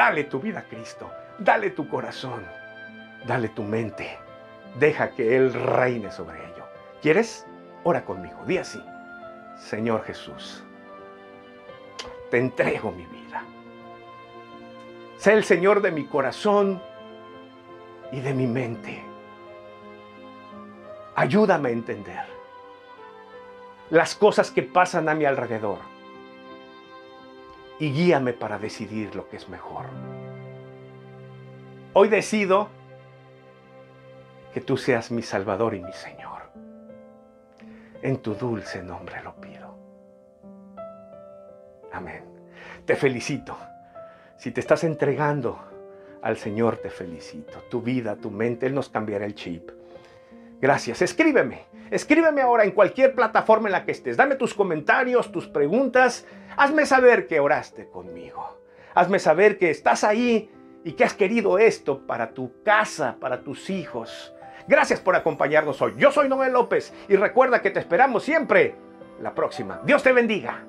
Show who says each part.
Speaker 1: Dale tu vida a Cristo. Dale tu corazón. Dale tu mente. Deja que Él reine sobre ello. ¿Quieres? Ora conmigo. Di así. Señor Jesús, te entrego mi vida. Sé el Señor de mi corazón y de mi mente. Ayúdame a entender las cosas que pasan a mi alrededor y guíame para decidir lo que es mejor. Hoy decido que tú seas mi Salvador y mi Señor. En tu dulce nombre lo pido. Amén. Te felicito. Si te estás entregando al Señor, te felicito. Tu vida, tu mente, Él nos cambiará el chip. Gracias. Escríbeme. Escríbeme ahora en cualquier plataforma en la que estés. Dame tus comentarios, tus preguntas. Hazme saber que oraste conmigo. Hazme saber que estás ahí y que has querido esto para tu casa, para tus hijos. Gracias por acompañarnos hoy. Yo soy Noel López y recuerda que te esperamos siempre la próxima. Dios te bendiga.